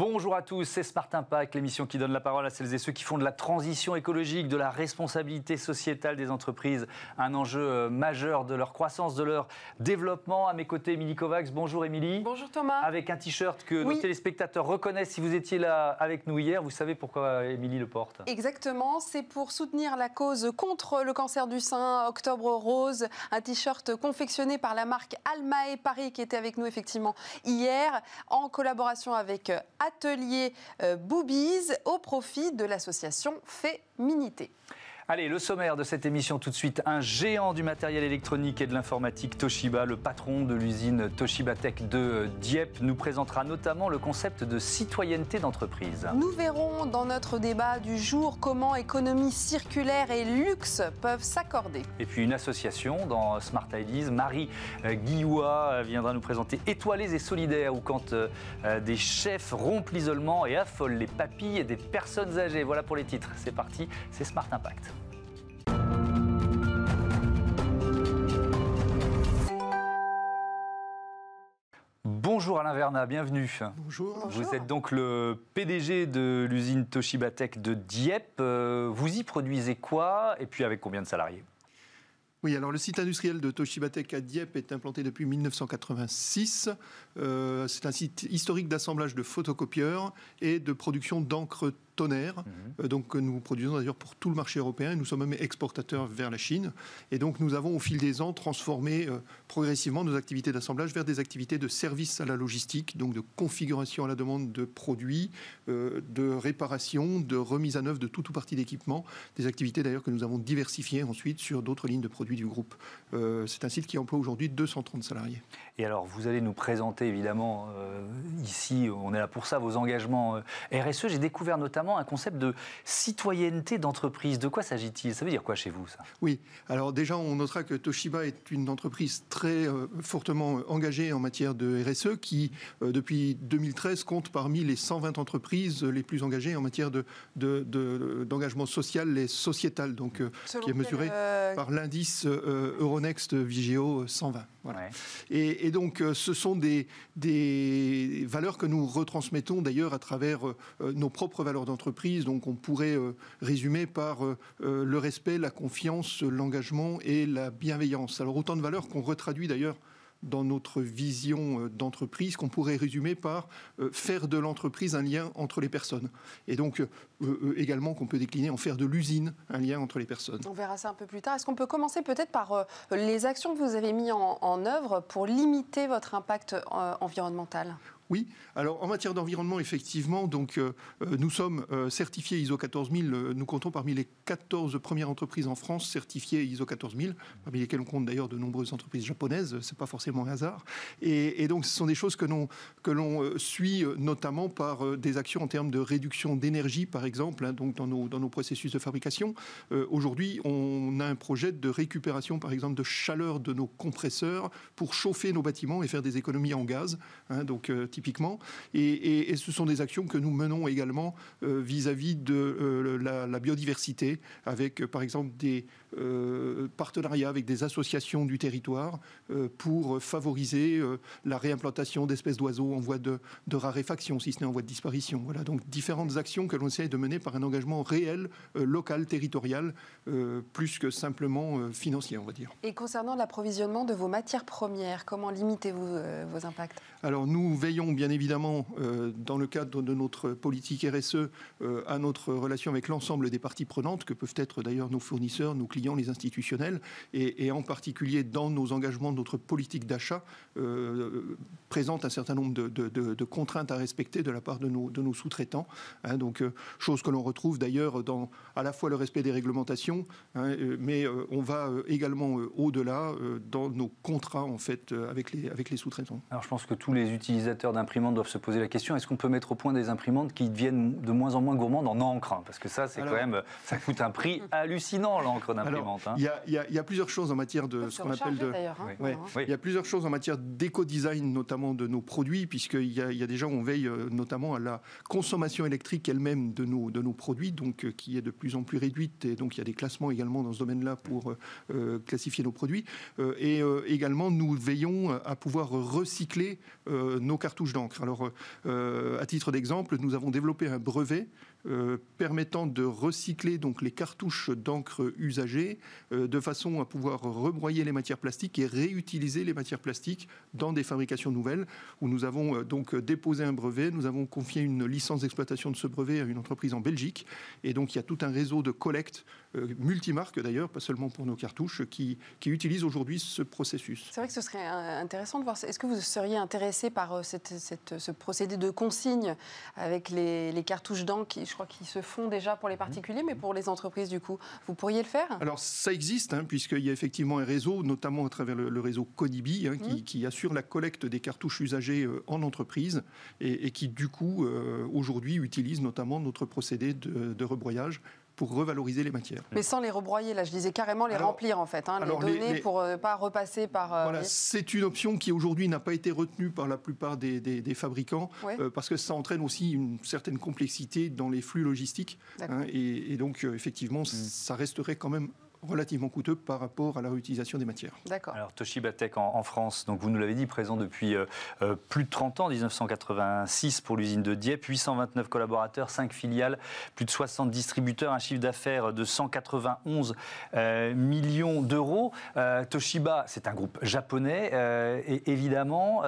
Bonjour à tous, c'est Smart Impact, l'émission qui donne la parole à celles et ceux qui font de la transition écologique, de la responsabilité sociétale des entreprises, un enjeu euh, majeur de leur croissance, de leur développement. À mes côtés, Émilie Kovacs. Bonjour Émilie. Bonjour Thomas. Avec un t-shirt que nos téléspectateurs reconnaissent si vous étiez là avec nous hier. Vous savez pourquoi Émilie le porte Exactement, c'est pour soutenir la cause contre le cancer du sein, Octobre Rose, un t-shirt confectionné par la marque Almae Paris qui était avec nous effectivement hier en collaboration avec Atelier euh, Boobies au profit de l'association Féminité. Allez, le sommaire de cette émission tout de suite. Un géant du matériel électronique et de l'informatique, Toshiba, le patron de l'usine Toshiba Tech de Dieppe, nous présentera notamment le concept de citoyenneté d'entreprise. Nous verrons dans notre débat du jour comment économie circulaire et luxe peuvent s'accorder. Et puis une association dans Smart Ideas, Marie Guillois viendra nous présenter Étoilés et solidaires, ou quand euh, des chefs rompent l'isolement et affolent les papilles et des personnes âgées. Voilà pour les titres. C'est parti, c'est Smart Impact. Bonjour Alain Verna, bienvenue. Bonjour. Vous êtes donc le PDG de l'usine Toshiba Tech de Dieppe. Euh, vous y produisez quoi et puis avec combien de salariés? Oui, alors le site industriel de Toshiba Tech à Dieppe est implanté depuis 1986. Euh, c'est un site historique d'assemblage de photocopieurs et de production d'encre tonnerre. Euh, donc nous produisons d'ailleurs pour tout le marché européen. Nous sommes même exportateurs vers la Chine. Et donc nous avons au fil des ans transformé euh, progressivement nos activités d'assemblage vers des activités de service à la logistique, donc de configuration à la demande de produits, euh, de réparation, de remise à neuf de tout ou partie d'équipement. Des activités d'ailleurs que nous avons diversifiées ensuite sur d'autres lignes de produits du groupe. C'est un site qui emploie aujourd'hui 230 salariés. Et alors vous allez nous présenter évidemment ici, on est là pour ça, vos engagements RSE. J'ai découvert notamment un concept de citoyenneté d'entreprise. De quoi s'agit-il? Ça veut dire quoi chez vous, ça? Oui, alors déjà, on notera que Toshiba est une entreprise très euh, fortement engagée en matière de RSE qui, euh, depuis 2013, compte parmi les 120 entreprises les plus engagées en matière d'engagement de, de, social et sociétal, donc, euh, qui est mesuré par l'indice Euronext Vigeo 120. Voilà. Et, et, donc, ce sont des, des valeurs que nous retransmettons d'ailleurs à travers nos propres valeurs d'entreprise donc on pourrait euh, résumer par euh, euh, le respect, la confiance, l'engagement et la bienveillance. Alors autant de valeurs qu'on retraduit d'ailleurs dans notre vision d'entreprise qu'on pourrait résumer par faire de l'entreprise un lien entre les personnes. Et donc également qu'on peut décliner en faire de l'usine un lien entre les personnes. On verra ça un peu plus tard. Est-ce qu'on peut commencer peut-être par les actions que vous avez mises en, en œuvre pour limiter votre impact environnemental? Oui, alors en matière d'environnement, effectivement, donc, euh, euh, nous sommes euh, certifiés ISO 14000, nous comptons parmi les 14 premières entreprises en France certifiées ISO 14000, parmi lesquelles on compte d'ailleurs de nombreuses entreprises japonaises, c'est pas forcément un hasard. Et, donc ce sont des choses que l'on, suit notamment par des actions en termes de réduction d'énergie, par exemple, hein, donc dans nos, dans nos processus de fabrication. aujourd'hui, on a un projet de récupération, par exemple, de chaleur de nos compresseurs pour chauffer nos bâtiments et faire des économies en gaz. Hein, donc. Et, ce sont des actions que nous menons également euh, vis-à-vis de euh, la, biodiversité, avec euh, par exemple des partenariats avec des associations du territoire pour favoriser la réimplantation d'espèces d'oiseaux en voie de, raréfaction, si ce n'est en voie de disparition. Voilà donc différentes actions que l'on essaie de mener par un engagement réel, local, territorial, plus que simplement financier, on va dire. Et concernant l'approvisionnement de vos matières premières, comment limitez-vous vos impacts? Alors nous veillons bien évidemment, euh, dans le cadre de notre politique RSE, euh, à notre relation avec l'ensemble des parties prenantes, que peuvent être d'ailleurs nos fournisseurs, nos clients, les institutionnels, et, en particulier dans nos engagements, notre politique d'achat euh, présente un certain nombre de, contraintes à respecter de la part de nos, sous-traitants. Hein. donc, chose que l'on retrouve d'ailleurs dans à la fois le respect des réglementations, hein, mais on va également au-delà dans nos contrats en fait avec les, avec les sous-traitants. Alors, je pense que tous les utilisateurs imprimantes doivent se poser la question est-ce qu'on peut mettre au point des imprimantes qui deviennent de moins en moins gourmandes en encre? Parce que ça, c'est quand même, ça coûte un prix hallucinant, l'encre Hein. Il y, a plusieurs choses en matière de ce qu'on appelle de. Hein. Il y a plusieurs choses en matière d'éco-design, notamment de nos produits, puisqu'il y, a, il y a des gens, on veille euh, notamment à la consommation électrique elle-même de nos, de nos produits, donc euh, qui est de plus en plus réduite. Et donc il y a des classements également dans ce domaine-là pour euh, classifier nos produits. et également, nous veillons à pouvoir recycler nos cartouches d'encre. Alors, à titre d'exemple, nous avons développé un brevet euh, permettant de recycler donc les cartouches d'encre usagées euh, de façon à pouvoir rebroyer les matières plastiques et réutiliser les matières plastiques dans des fabrications nouvelles où nous avons euh, donc déposé un brevet, nous avons confié une licence d'exploitation de ce brevet à une entreprise en Belgique. Et donc il y a tout un réseau de collecte multimarque d'ailleurs, pas seulement pour nos cartouches, qui, qui utilise aujourd'hui ce processus. C'est vrai que ce serait intéressant de voir. Est-ce que vous seriez intéressé par cette, ce procédé de consigne avec les, les cartouches d'encre je crois qu'ils se font déjà pour les particuliers, mais pour les entreprises, du coup, vous pourriez le faire? Alors, ça existe, hein, puisqu'il y a effectivement un réseau, notamment à travers le, réseau Codibi, hein, mmh. qui, assure la collecte des cartouches usagées euh, en entreprise et, qui, du coup, euh, aujourd'hui, utilise notamment notre procédé de, de rebroyage pour revaloriser les matières. Mais sans les rebroyer, là je disais carrément les remplir en fait, hein, les donner pour ne euh, pas repasser par... Euh, voilà, c'est une option qui aujourd'hui n'a pas été retenue par la plupart des, fabricants, euh, parce que ça entraîne aussi une certaine complexité dans les flux logistiques. Hein, et, donc effectivement, mmh. ça resterait quand même relativement coûteux par rapport à la réutilisation des matières. D'accord. Alors Toshiba Tech en, France, donc vous nous l'avez dit, présent depuis euh, euh, plus de 30 ans, 1986 pour l'usine de Dieppe, 829 collaborateurs, 5 filiales, plus de 60 distributeurs, un chiffre d'affaires de 191 euh, millions d'euros. Toshiba, c'est un groupe japonais et évidemment,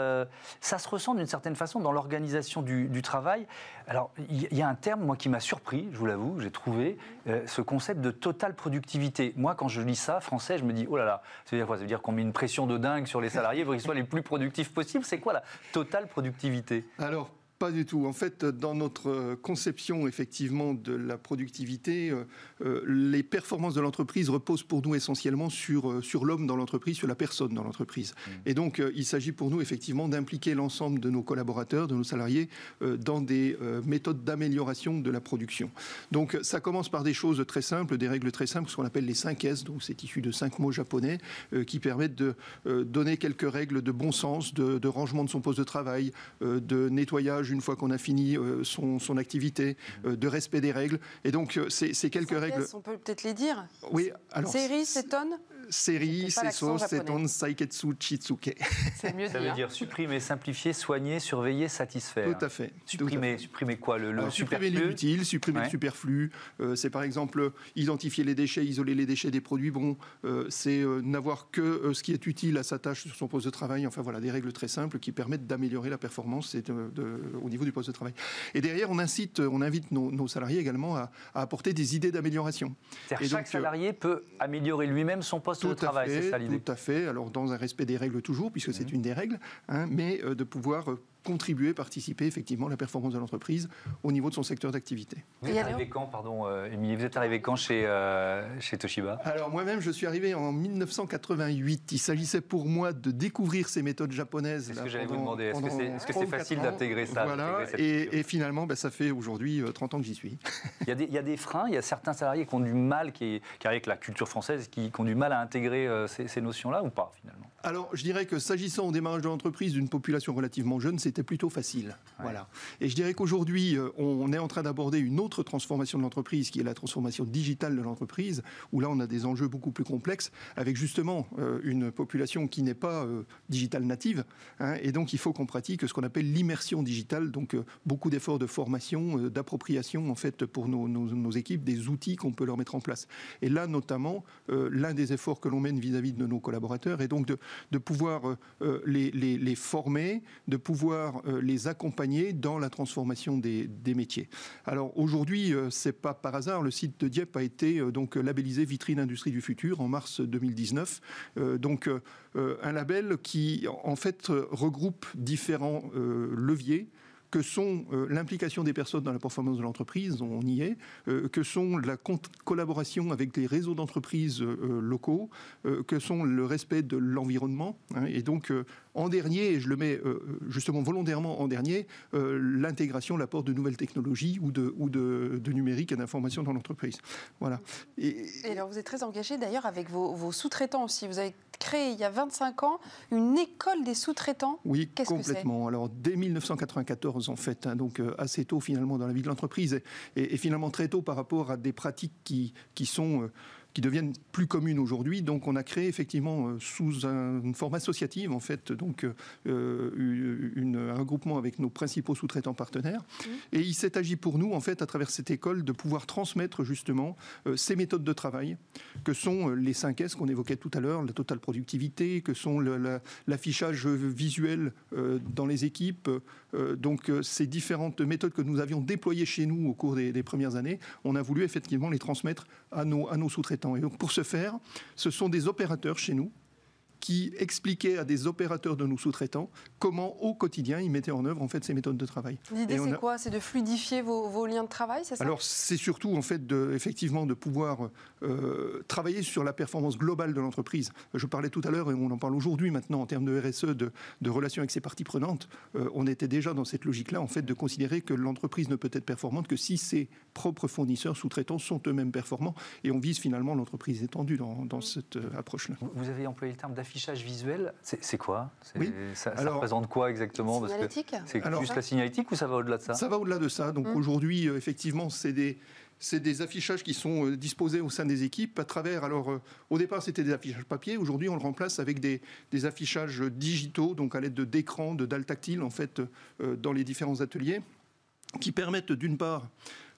ça se ressent d'une certaine façon dans l'organisation du, du, travail. Alors il y, a un terme, moi, qui m'a surpris, je vous l'avoue, j'ai trouvé ce concept de totale productivité moi, quand je lis ça, français, je me dis, oh là là, ça veut dire quoi? Ça veut dire qu'on met une pression de dingue sur les salariés pour qu'ils soient les plus productifs possibles? C'est quoi la totale productivité? Alors, pas du tout. En fait, dans notre conception effectivement de la productivité, euh, euh, les performances de l'entreprise reposent pour nous essentiellement sur, euh, sur l'homme dans l'entreprise, sur la personne dans l'entreprise. Mmh. Et donc, il s'agit pour nous effectivement d'impliquer l'ensemble de nos collaborateurs, de nos salariés, dans des méthodes d'amélioration de la production. Donc, ça commence par des choses très simples, des règles très simples, ce qu'on appelle les 5 S. Donc, c'est issu de cinq mots japonais qui permettent de donner quelques règles de bon sens, de, de rangement de son poste de travail, de nettoyage une fois qu'on a fini euh, son, son, activité, euh, de respect des règles. Et donc, euh, c'est quelques règles. On peut peut-être les dire Oui, alors. Série, tonne Série, Seso, Seton, Saiketsu, Chitsuke. C'est mieux Ça veut dire supprimer, simplifier, soigner, surveiller, satisfaire. Tout à fait. Supprimer, supprimer quoi Le, le Supprimer l'inutile, supprimer le superflu. c'est par exemple identifier les déchets, isoler les déchets des produits. Bon, c'est n'avoir que ce qui est utile à sa tâche sur son poste de travail. Enfin voilà, des règles très simples qui permettent d'améliorer la performance et de, de, au niveau du poste de travail. Et derrière, on incite, on invite nos, salariés également à, apporter des idées d'amélioration. Chaque donc, euh, salarié peut améliorer lui-même son poste de travail, c'est ça l'idée Tout à fait, alors dans un respect des règles toujours, puisque c'est mmh. une des règles, hein, mais euh, de pouvoir euh, contribuer, participer effectivement à la performance de l'entreprise au niveau de son secteur d'activité. Vous êtes arrivé quand, pardon, euh, Émilie Vous êtes arrivé quand chez, euh, chez Toshiba? Alors moi-même, je suis arrivé en 1988. Il s'agissait pour moi de découvrir ces méthodes japonaises. C'est ce que j'allais vous demander. Est-ce que c'est facile d'intégrer ça Voilà. Et, finalement, ben, ça fait aujourd'hui 30 euh, ans que j'y suis. il, y a des, il y, a des, freins. Il y a certains salariés qui ont du mal, qui, qui avec la culture française, qui, qui, ont du mal à intégrer ces, ces notions-là ou pas finalement? Alors, je dirais que s'agissant au démarrage de l'entreprise d'une population relativement jeune, c'est c'était plutôt facile. Voilà. Et je dirais qu'aujourd'hui, euh, on est en train d'aborder une autre transformation de l'entreprise, qui est la transformation digitale de l'entreprise, où là, on a des enjeux beaucoup plus complexes, avec justement euh, une population qui n'est pas euh, digitale native. Hein, et donc, il faut qu'on pratique ce qu'on appelle l'immersion digitale, donc beaucoup d'efforts de formation, d'appropriation, en fait, pour nos, équipes, des outils qu'on peut leur mettre en place. Et là, notamment, l'un des efforts que l'on mène vis-à-vis de nos collaborateurs est donc de, pouvoir les, les, former, de pouvoir euh, les accompagner dans la transformation des, métiers. Alors aujourd'hui, euh, c'est pas par hasard, le site de Dieppe a été euh, donc labellisé vitrine industrie du futur en mars 2019. donc un label qui en fait regroupe différents leviers que sont l'implication des personnes dans la performance de l'entreprise, on y est, que sont la collaboration avec les réseaux d'entreprises locaux, que sont le respect de l'environnement. Hein, et donc, en dernier, et je le mets justement volontairement en dernier, l'intégration, l'apport de nouvelles technologies ou de, ou de, numérique et d'information dans l'entreprise. Voilà. Et, alors, vous êtes très engagé d'ailleurs avec vos, vos sous-traitants aussi. Vous avez créé il y a 25 ans une école des sous-traitants. Oui, complètement. Alors dès 1994 en fait, hein, donc euh, assez tôt finalement dans la vie de l'entreprise et, et, finalement très tôt par rapport à des pratiques qui, qui sont... Euh, qui deviennent plus communes aujourd'hui. Donc on a créé effectivement euh, sous une forme associative en fait donc euh, une, un regroupement avec nos principaux sous-traitants partenaires. Mmh. Et il s'est agi pour nous en fait à travers cette école de pouvoir transmettre justement euh, ces méthodes de travail que sont les 5 S qu'on évoquait tout à l'heure, la totale productivité, que sont l'affichage visuel dans les équipes. donc ces différentes méthodes que nous avions déployées chez nous au cours des, des premières années, on a voulu effectivement les transmettre à nos, sous-traitants. Et donc pour ce faire, ce sont des opérateurs chez nous qui expliquait à des opérateurs de nos sous-traitants comment au quotidien ils mettaient en œuvre en fait ces méthodes de travail. L'idée c'est quoi? C'est de fluidifier vos, liens de travail, c'est ça? Alors c'est surtout en fait de, effectivement de pouvoir euh, travailler sur la performance globale de l'entreprise. Je parlais tout à l'heure et on en parle aujourd'hui maintenant en termes de RSE, de, de relations avec ses parties prenantes. Euh, on était déjà dans cette logique-là en fait de considérer que l'entreprise ne peut être performante que si ses propres fournisseurs sous-traitants sont eux-mêmes performants et on vise finalement l'entreprise étendue dans, dans cette euh, approche-là. Vous avez employé le terme d'affichage affichage visuel, c'est quoi? Ça, représente quoi exactement? C'est juste la signalétique ou ça va au-delà de ça? Ça va au-delà de ça. Donc hum. aujourd'hui, euh, effectivement, c'est des, c'est des affichages qui sont euh, disposés au sein des équipes à travers. Alors, euh, au départ, c'était des affichages papier. Aujourd'hui, on le remplace avec des, des affichages digitaux, donc à l'aide d'écrans, de dalles tactiles, en fait, dans les différents ateliers, qui permettent d'une part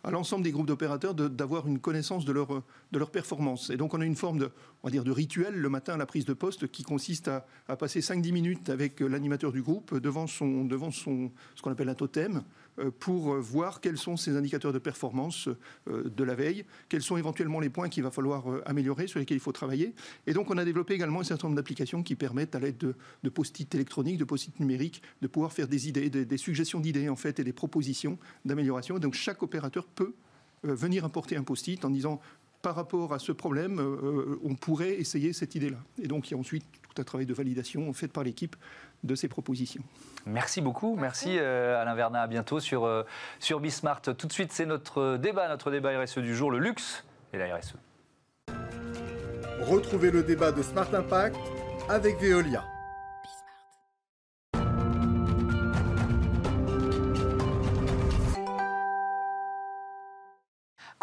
à l'ensemble des groupes d'opérateurs d'avoir une connaissance de leur, de leur performance. Et donc on a une forme de, on va dire, de rituel le matin à la prise de poste qui consiste à, à passer 5-10 minutes avec l'animateur du groupe devant, son, devant son, ce qu'on appelle un totem, pour voir quels sont ces indicateurs de performance euh, de la veille, quels sont éventuellement les points qu'il va falloir euh, améliorer, sur lesquels il faut travailler. Et donc, on a développé également un certain nombre d'applications qui permettent, à l'aide de, post-it électroniques, de post-it numériques, de pouvoir faire des idées, des, suggestions d'idées, en fait, et des propositions d'amélioration. Donc, chaque opérateur peut venir apporter un post-it en disant par rapport à ce problème, on pourrait essayer cette idée-là. Et donc, il y a ensuite tout un travail de validation fait par l'équipe de ces propositions. Merci beaucoup. Merci, euh, Alain Vernat. À bientôt sur, euh, sur Bismart. Tout de suite, c'est notre débat, notre débat RSE du jour, le luxe et la RSE. Retrouvez le débat de Smart Impact avec Veolia.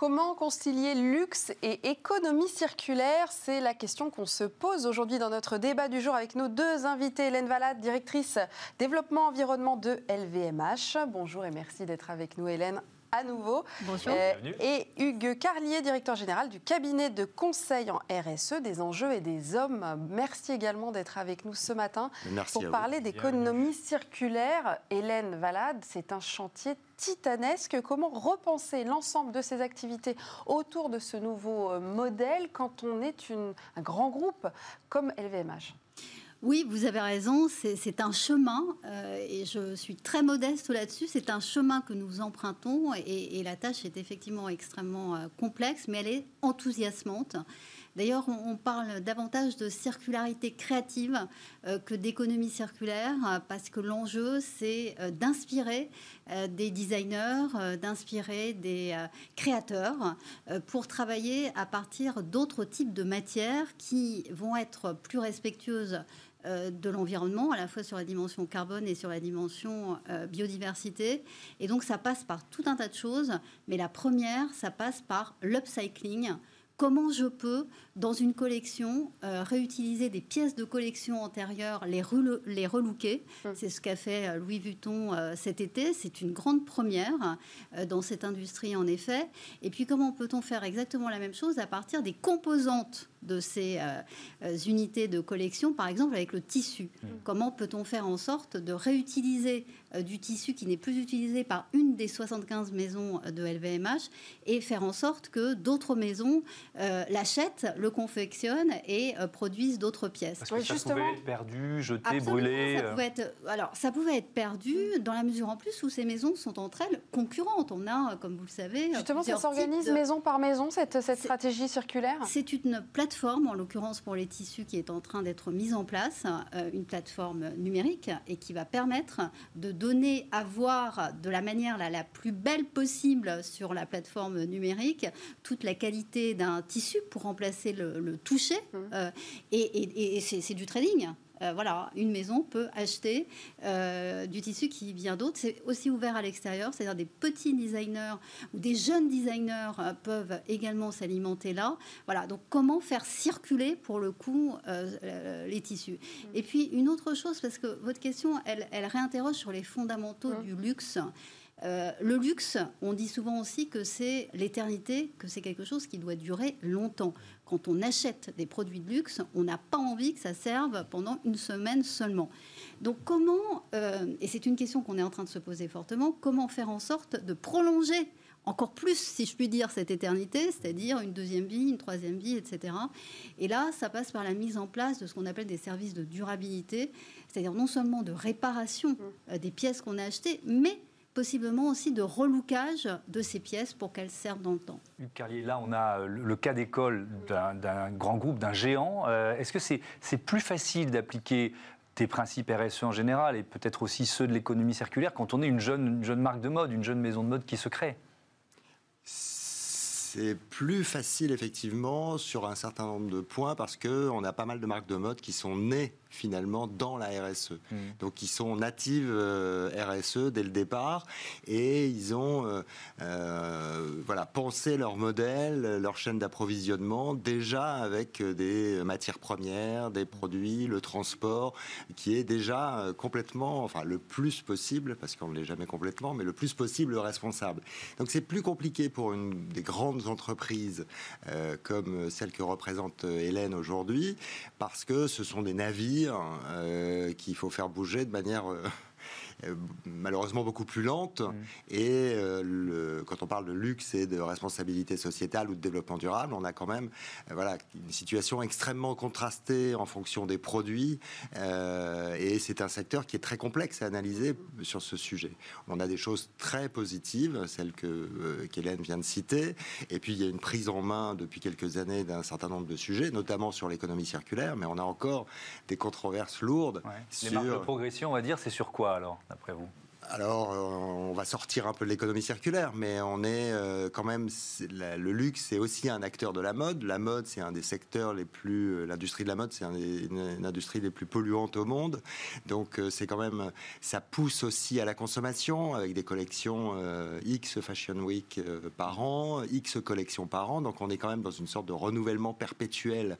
Comment concilier luxe et économie circulaire? C'est la question qu'on se pose aujourd'hui dans notre débat du jour avec nos deux invités. Hélène Valade, directrice développement environnement de LVMH. Bonjour et merci d'être avec nous Hélène à nouveau. Bonjour. Euh, et Hugues Carlier, directeur général du cabinet de conseil en RSE des enjeux et des hommes. Merci également d'être avec nous ce matin pour parler d'économie circulaire. Hélène Valade, c'est un chantier titanesque. Comment repenser l'ensemble de ces activités autour de ce nouveau euh, modèle quand on est une, un grand groupe comme LVMH oui, vous avez raison, c'est un chemin, euh, et je suis très modeste là-dessus, c'est un chemin que nous empruntons, et, la tâche est effectivement extrêmement euh, complexe, mais elle est enthousiasmante. D'ailleurs, on, parle davantage de circularité créative euh, que d'économie circulaire, parce que l'enjeu, c'est d'inspirer des designers, d'inspirer des créateurs pour travailler à partir d'autres types de matières qui vont être plus respectueuses de l'environnement, à la fois sur la dimension carbone et sur la dimension euh, biodiversité. Et donc ça passe par tout un tas de choses, mais la première, ça passe par l'upcycling. Comment je peux, dans une collection, euh, réutiliser des pièces de collection antérieures, les, les relooker hum. C'est ce qu'a fait Louis Vuitton cet été. C'est une grande première dans cette industrie, en effet. Et puis, comment peut-on faire exactement la même chose à partir des composantes de ces euh, unités de collection, par exemple avec le tissu? Mmh. Comment peut-on faire en sorte de réutiliser du tissu qui n'est plus utilisé par une des 75 maisons de LVMH et faire en sorte que d'autres maisons l'achètent, le confectionnent et produisent d'autres pièces. Parce que ça pouvait être perdu, jeté, brûlé. Ça pouvait être, alors, ça pouvait être perdu dans la mesure en plus où ces maisons sont entre elles concurrentes. On a, comme vous le savez, justement, ça s'organise maison par maison cette, cette stratégie circulaire? C'est une plateforme, en l'occurrence pour les tissus, qui est en train d'être mise en place, euh, une plateforme numérique et qui va permettre de donner à voir de la manière la, la plus belle possible sur la plateforme numérique toute la qualité d'un tissu pour remplacer le, toucher. Mmh. Euh, et c'est du trading. Euh, voilà, une maison peut acheter euh, du tissu qui vient d'autres. C'est aussi ouvert à l'extérieur, c'est-à-dire des petits designers ou des jeunes designers euh, peuvent également s'alimenter là. Voilà, donc comment faire circuler pour le coup les tissus. Mmh. Et puis une autre chose, parce que votre question, elle, réinterroge sur les fondamentaux mmh. du luxe. le luxe, on dit souvent aussi que c'est l'éternité, que c'est quelque chose qui doit durer longtemps quand on achète des produits de luxe, on n'a pas envie que ça serve pendant une semaine seulement. Donc comment, euh, et c'est une question qu'on est en train de se poser fortement, comment faire en sorte de prolonger encore plus, si je puis dire, cette éternité, c'est-à-dire une deuxième vie, une troisième vie, etc. Et là, ça passe par la mise en place de ce qu'on appelle des services de durabilité, c'est-à-dire non seulement de réparation euh, des pièces qu'on a achetées, mais possiblement aussi de relookage de ces pièces pour qu'elles servent dans le temps. Carlier, là, on a le cas d'école d'un grand groupe, d'un géant. Euh, est-ce que c'est plus facile d'appliquer tes principes RSE en général et peut-être aussi ceux de l'économie circulaire quand on est une jeune, une jeune marque de mode, une jeune maison de mode qui se crée? C'est plus facile effectivement sur un certain nombre de points parce qu'on a pas mal de marques de mode qui sont nées finalement dans la RSE. Mmh. Donc ils sont natives euh, RSE dès le départ et ils ont euh, euh, voilà, pensé leur modèle, leur chaîne d'approvisionnement déjà avec des matières premières, des produits, le transport qui est déjà complètement, enfin le plus possible, parce qu'on ne l'est jamais complètement, mais le plus possible responsable. Donc c'est plus compliqué pour une des grandes entreprises comme celle que représente Hélène aujourd'hui parce que ce sont des navires euh, qu'il faut faire bouger de manière euh, malheureusement beaucoup plus lente. Mm. Et euh, le, quand on parle de luxe et de responsabilité sociétale ou de développement durable, on a quand même euh, voilà, une situation extrêmement contrastée en fonction des produits. et c'est un secteur qui est très complexe à analyser sur ce sujet. On a des choses très positives, celles que qu'Hélène vient de citer. Et puis il y a une prise en main depuis quelques années d'un certain nombre de sujets, notamment sur l'économie circulaire. Mais on a encore des controverses lourdes. Les marques de progression, on va dire, c'est sur quoi alors? D'après vous? Alors, euh, on va sortir un peu de l'économie circulaire, mais on est euh, quand même. le luxe, c'est aussi un acteur de la mode. La mode, c'est un des secteurs les plus. Euh, l'industrie de la mode, c'est une, industrie les plus polluantes au monde. Donc, c'est quand même. Ça pousse aussi à la consommation avec des collections X Fashion Week par an, X collections par an. Donc, on est quand même dans une sorte de renouvellement perpétuel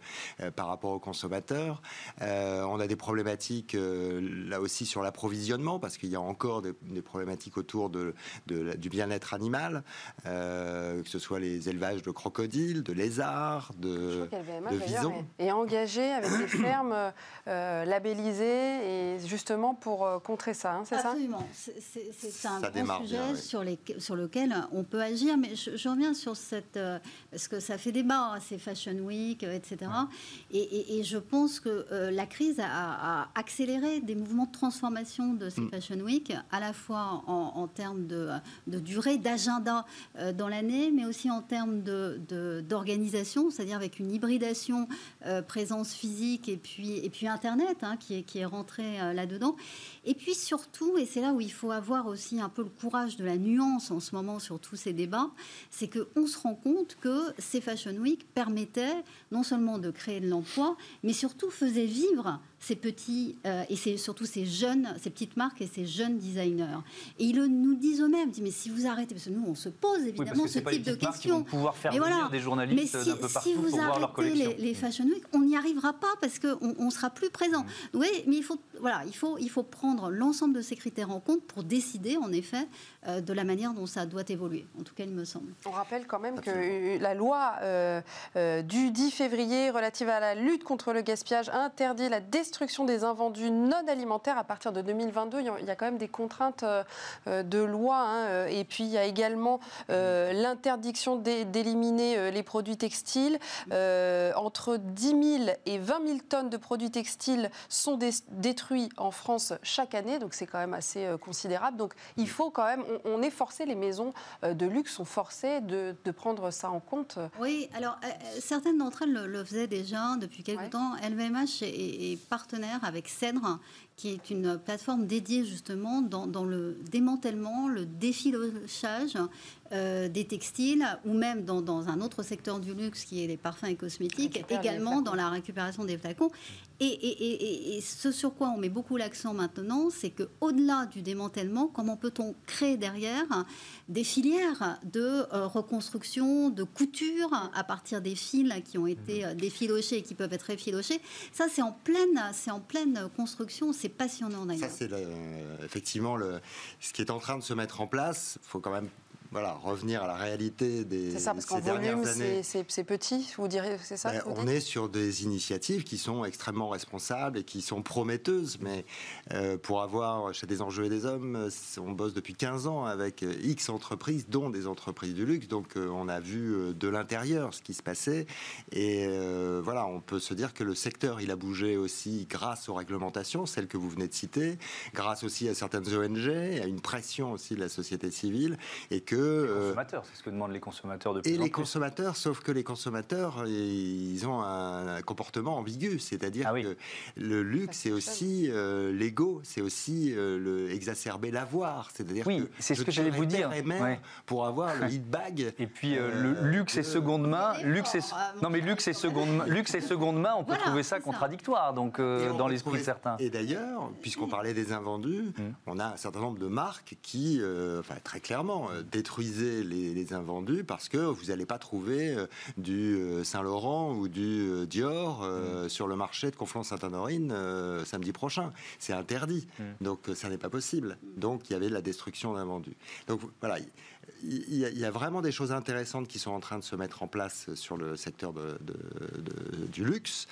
par rapport aux consommateurs. on a des problématiques là aussi sur l'approvisionnement parce qu'il y a encore des des problématiques autour de, du bien-être animal, euh, que ce soit les élevages de crocodiles, de lézards, de, de visons. Et engagé avec des fermes euh, labellisées et justement pour euh, contrer ça, hein, c'est ça? Absolument. C'est un grand sujet sur, les, sur lequel on peut agir, mais je, reviens sur cette... parce que ça fait débat, hein, c'est Fashion Week, etc. Et, et, je pense que la crise a, accéléré des mouvements de transformation de ces mm. Fashion Week à la fois en, termes de, durée, d'agenda euh, dans l'année, mais aussi en termes d'organisation, de, c'est-à-dire avec une hybridation euh, présence physique et puis, et puis Internet hein, qui, est, qui rentré euh, là-dedans. Et puis surtout, et c'est là où il faut avoir aussi un peu le courage de la nuance en ce moment sur tous ces débats, c'est qu'on se rend compte que ces Fashion Week permettaient non seulement de créer de l'emploi, mais surtout faisaient vivre ces petits et c'est surtout ces jeunes, ces petites marques et ces jeunes designers. Et ils nous disent eux-mêmes, disent, mais si vous arrêtez, parce que nous, on se pose évidemment ce type de questions. pouvoir faire venir des journalistes mais si, peu partout si vous pour voir leur arrêtez les, les, Fashion Week, on n'y arrivera pas parce qu'on on sera plus présent. Mm. Oui, mais il faut, voilà, il faut, il faut prendre l'ensemble de ces critères en compte pour décider, en effet, euh, de la manière dont ça doit évoluer. En tout cas, il me semble. On rappelle quand même que la loi euh, euh, du 10 février relative à la lutte contre le gaspillage interdit la destruction des invendus non alimentaires à partir de 2022. Il y a quand même des contraintes de loi. Hein, et puis, il y a également l'interdiction d'éliminer les produits textiles. entre 10 000 et 20 000 tonnes de produits textiles sont détruits en France chaque année. Donc, c'est quand même assez considérable. Donc, il faut quand même on, est forcé, les maisons euh, de luxe sont forcées de, prendre ça en compte. Oui, alors euh, euh, certaines d'entre elles le, faisaient déjà depuis quelque temps. LVMH est, est, partenaire avec Cèdre qui est une plateforme dédiée justement dans, le démantèlement, le défilochage euh, des textiles, ou même dans, un autre secteur du luxe qui est les parfums et cosmétiques, également dans la récupération des flacons. Et, ce sur quoi on met beaucoup l'accent maintenant, c'est qu'au-delà du démantèlement, comment peut-on créer derrière des filières de euh, reconstruction, de couture à partir des fils qui ont été euh, défilochés et qui peuvent être effilochés Ça, c'est en pleine, c'est en pleine construction c'est passionnant d'ailleurs. C'est effectivement ce qui est en train de se mettre en place. Il faut quand même voilà, revenir à la réalité des, c'est ça, parce qu'en volume, c'est, petit, vous direz, c'est ça ben, On est sur des initiatives qui sont extrêmement responsables et qui sont prometteuses, mais euh, pour avoir chez des enjeux et des hommes, on bosse depuis 15 ans avec X entreprises, dont des entreprises du luxe, donc euh, on a vu euh, de l'intérieur ce qui se passait, et voilà, on peut se dire que le secteur, il a bougé aussi grâce aux réglementations, celles que vous venez de citer, grâce aussi à certaines ONG, à une pression aussi de la société civile, et que les euh, consommateurs, c'est ce que demandent les consommateurs de plus Et les consommateurs, sauf que les consommateurs, ils ont un comportement ambigu, c'est-à-dire ah que le luxe, c'est aussi euh, l'ego, c'est aussi euh, le exacerber l'avoir, c'est-à-dire oui, c'est ce que j'allais vous dire, pour avoir le lead bag. Et puis le luxe et seconde main, luxe et non mais luxe et seconde, luxe et seconde main, on peut trouver ça contradictoire, donc dans l'esprit de certains. Et d'ailleurs, puisqu'on parlait des invendus, hum. on a un certain nombre de marques qui, enfin très clairement, détruisent détruisez les, invendus parce que vous n'allez pas trouver euh, du euh, Saint-Laurent ou du euh, Dior mm. sur le marché de Conflans-Sainte-Honorine samedi prochain. C'est interdit. Mm. Donc ça n'est pas possible. Donc il y avait de la destruction d'invendus. Donc voilà. Il y, a, vraiment des choses intéressantes qui sont en train de se mettre en place sur le secteur de, du luxe,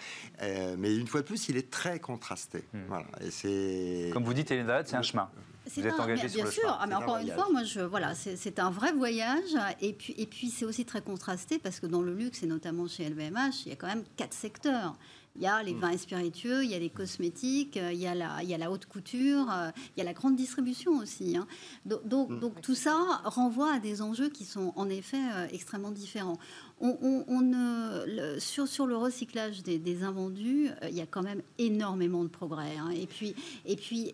mais une fois de plus, il est très contrasté. Mm. Voilà. Et c'est comme vous dites, Hélène c'est un chemin. Vous êtes engagé bien, bien sûr. Ah, mais encore une fois, moi, je, voilà, c'est un vrai voyage. Et puis, et puis c'est aussi très contrasté parce que dans le luxe, et notamment chez LVMH, il y a quand même quatre secteurs. Il y a les mm. vins et spiritueux, il y a les cosmétiques, euh, il y a la, il y a la haute couture, euh, il y a la grande distribution aussi. Hein. Donc, donc, mm. donc, tout ça renvoie à des enjeux qui sont en effet euh, extrêmement différents on, sur, sur, le recyclage des, invendus, euh, il y a quand même énormément de progrès. Hein. Et puis, et puis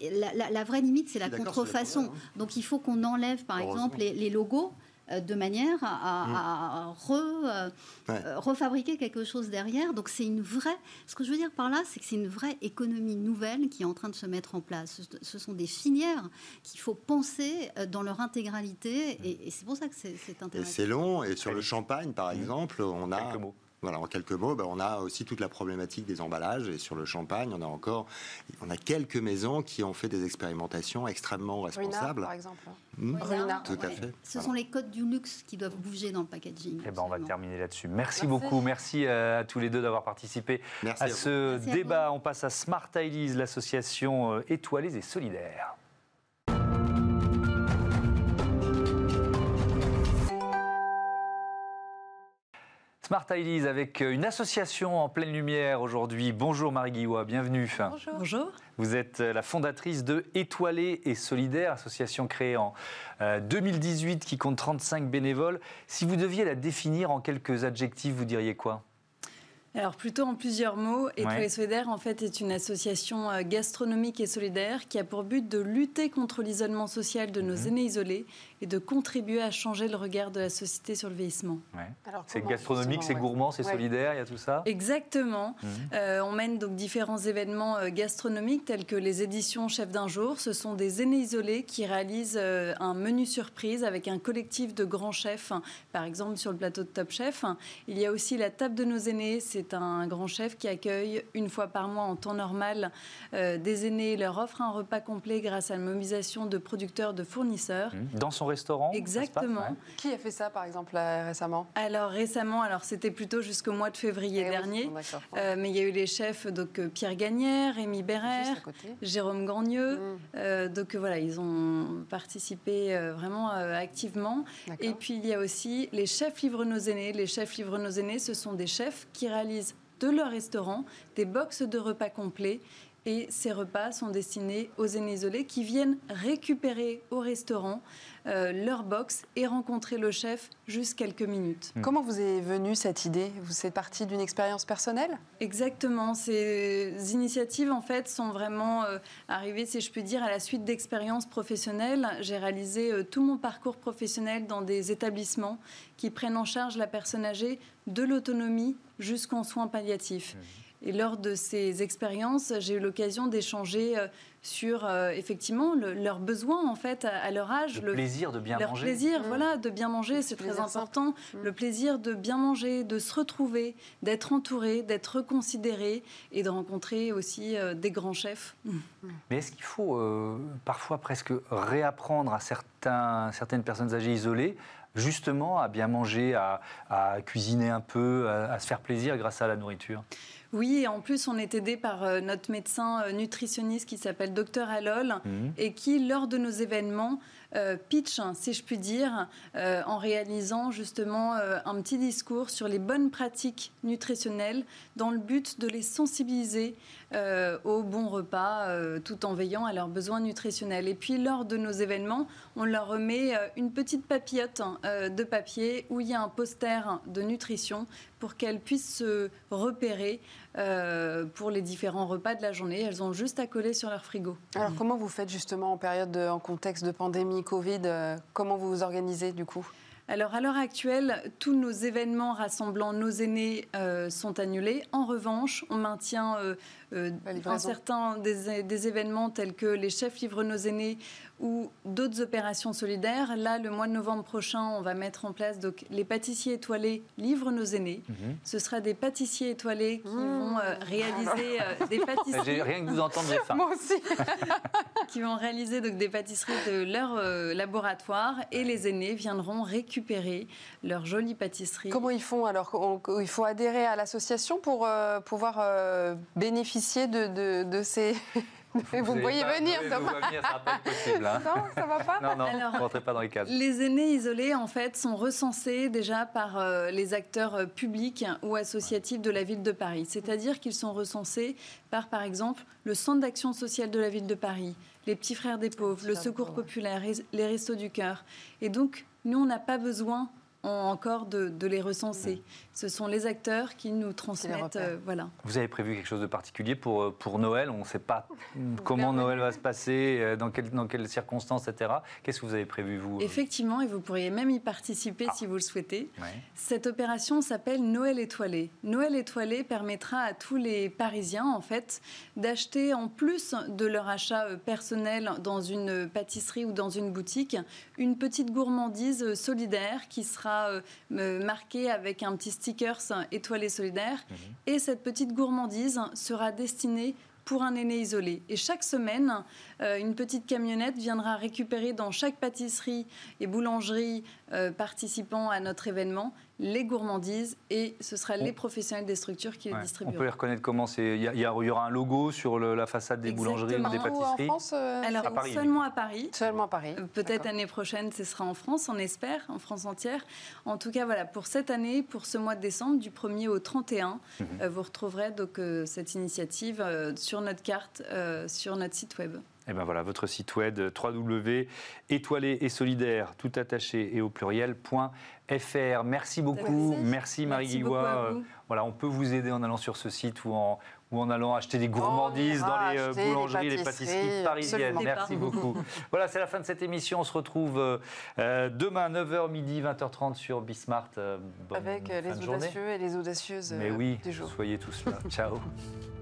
la, vraie limite, c'est la contrefaçon. Hein. Donc il faut qu'on enlève, par exemple, les logos. Euh, de manière à, mm. euh, euh, refabriquer quelque chose derrière. Donc c'est une vraie, ce que je veux dire par là, c'est que c'est une vraie économie nouvelle qui est en train de se mettre en place. Ce sont des filières qu'il faut penser dans leur intégralité et, c'est pour ça que c'est intéressant. c'est long et sur le champagne par mm. exemple, on a... Voilà, en quelques mots, ben, on a aussi toute la problématique des emballages. Et sur le champagne, on a encore on a quelques maisons qui ont fait des expérimentations extrêmement responsables. par exemple. Hmm Tout à fait. Ce sont les codes du luxe qui doivent bouger dans le packaging. Eh ben, on va terminer là-dessus. Merci, beaucoup. Merci euh, à tous les deux d'avoir participé à, ce débat. On passe à Smart Ideas, l'association euh, étoilée et solidaire. Smart Ideas avec euh, une association en pleine lumière aujourd'hui. Bonjour Marie Guillois, bienvenue. Bonjour. Bonjour. Vous êtes euh, la fondatrice de Étoilée et Solidaire, association créée en 2018 euh, qui compte 35 bénévoles. Si vous deviez la définir en quelques adjectifs, vous diriez quoi? Alors plutôt en plusieurs mots, Étoilée Solidaire en fait est une association gastronomique et solidaire qui a pour but de lutter contre l'isolement social de nos mhm. aînés isolés et de contribuer à changer le regard de la société sur le vieillissement. C'est gastronomique, c'est gourmand, c'est solidaire, il y a tout ça? Exactement. Mmh. Euh, on mène donc différents événements euh, gastronomiques tels que les éditions Chef d'un jour. Ce sont des aînés isolés qui réalisent euh, un menu surprise avec un collectif de grands chefs, par exemple sur le plateau de Top Chef. Il y a aussi la table de nos aînés. C'est un grand chef qui accueille une fois par mois en temps normal des aînés et leur offre un repas complet grâce à la mobilisation de producteurs, de fournisseurs. Mmh. Dans son restaurant Exactement. Qui a fait ça, par exemple, récemment? Alors, récemment, alors c'était plutôt jusqu'au mois de février eh dernier. Euh, mais il y a eu les chefs, donc euh, Pierre Gagnère, Rémi Bérère, Jérôme Gagneux. Mmh. Euh, donc voilà, ils ont participé vraiment activement. Et puis il y a aussi les chefs Livre Nos Aînés. Les chefs Livre Nos Aînés, ce sont des chefs qui réalisent de leur restaurant des boxes de repas complets et ces repas sont destinés aux aînés isolés qui viennent récupérer au restaurant euh, leur box et rencontrer le chef juste quelques minutes. Hmm. Comment vous est venue cette idée? Vous êtes partie d'une expérience personnelle? Exactement. Ces initiatives, en fait, sont vraiment euh, arrivées, si je puis dire, à la suite d'expériences professionnelles. J'ai réalisé euh, tout mon parcours professionnel dans des établissements qui prennent en charge la personne âgée de l'autonomie jusqu'en soins palliatifs. Hmm. Et lors de ces expériences, j'ai eu l'occasion d'échanger euh, sur euh, effectivement leurs besoins en fait à, leur âge. Le, plaisir de bien leur manger. plaisir, mmh. voilà, de bien manger, c'est très important. Mmh. Le plaisir de bien manger, de se retrouver, d'être entouré, d'être reconsidéré et de rencontrer aussi euh, des grands chefs. Mmh. Mais est-ce qu'il faut parfois presque réapprendre à certains, certaines personnes âgées isolées justement à bien manger, à, cuisiner un peu, à se faire plaisir grâce à la nourriture oui, et en plus, on est aidé par euh, notre médecin euh, nutritionniste qui s'appelle Dr Alol mhm. et qui, lors de nos événements, pitch, si je puis dire, en réalisant justement un petit discours sur les bonnes pratiques nutritionnelles dans le but de les sensibiliser au bon repas tout en veillant à leurs besoins nutritionnels. Et puis, lors de nos événements, on leur remet une petite papillote de papier où il y a un poster de nutrition pour qu'elles puissent se repérer euh, pour les différents repas de la journée. Elles ont juste à coller sur leur frigo. Alors comment vous faites justement en période, en contexte de pandémie, Covid euh, Comment vous vous organisez du coup? Alors à l'heure actuelle, tous nos événements rassemblant nos aînés euh, sont annulés. En revanche, on maintient euh, un certain des, des, événements tels que les chefs livrent nos aînés ou d'autres opérations solidaires. Là, le mois de novembre prochain, on va mettre en place donc, les pâtissiers étoilés livrent nos aînés. Mhm. Ce sera des pâtissiers étoilés qui mmh. vont euh, réaliser euh, des pâtisseries. J'ai rien que vous entendre, j'ai Moi aussi. qui vont réaliser donc des pâtisseries de leur euh, laboratoire et les aînés viendront récupérer leurs jolies pâtisseries. Comment ils font alors Il faut adhérer à l'association pour pouvoir bénéficier de, de, de ces vous, me voyez venir, Thomas. Venir, ça pas possible. Hein. Non, ça va pas. Non, rentrez pas dans les cases. Les aînés isolés, en fait, sont recensés déjà par euh, les acteurs euh, publics ou associatifs de la ville de Paris. C'est-à-dire qu'ils sont recensés par, par exemple, le Centre d'action sociale de la ville de Paris, les Petits Frères des Pauvres, le Secours populaire, les Restos du Cœur. Et donc, nous, on n'a pas besoin encore de, les recenser. Ce sont les acteurs qui nous transmettent. Euh, voilà. Vous avez prévu quelque chose de particulier pour, euh, pour Noël? On ne sait pas comment Noël va se passer, euh, dans, dans quelles circonstances, etc. Qu'est-ce que vous avez prévu, vous Effectivement, et vous pourriez même y participer ah. si vous le souhaitez. Cette opération s'appelle Noël étoilé. Noël étoilé permettra à tous les Parisiens, en fait, d'acheter en plus de leur achat personnel dans une pâtisserie ou dans une boutique, une petite gourmandise solidaire qui sera euh, marqué avec un petit sticker étoilé solidaire. Mhm. Et cette petite gourmandise sera destinée pour un aîné isolé. Et chaque semaine, euh, une petite camionnette viendra récupérer dans chaque pâtisserie et boulangerie euh, participant à notre événement les gourmandises et ce sera les professionnels des structures qui les distribueront. On peut les reconnaître comment Il y, y, aura un logo sur la façade des boulangeries ou des pâtisseries en France, euh, Alors, seulement à Paris. Seulement à Paris. Peut-être l'année prochaine, ce sera en France, on espère, en France entière. En tout cas, voilà, pour cette année, pour ce mois de décembre, du 1er au 31, mhm. vous retrouverez donc cette initiative sur notre carte, sur notre site web. Et ben voilà, votre site web www.étoilé et solidaire, tout attaché et au pluriel.fr. Merci beaucoup. Merci, Marie Guillois. Voilà, on peut vous aider en allant sur ce site ou en, ou en allant acheter des gourmandises dans les euh, boulangeries, les pâtisseries, parisiennes. Merci beaucoup. voilà, c'est la fin de cette émission. On se retrouve euh, euh, demain 9h midi 20h30 sur Bismart. Avec les audacieux et les audacieuses Mais oui, soyez tous là. Ciao.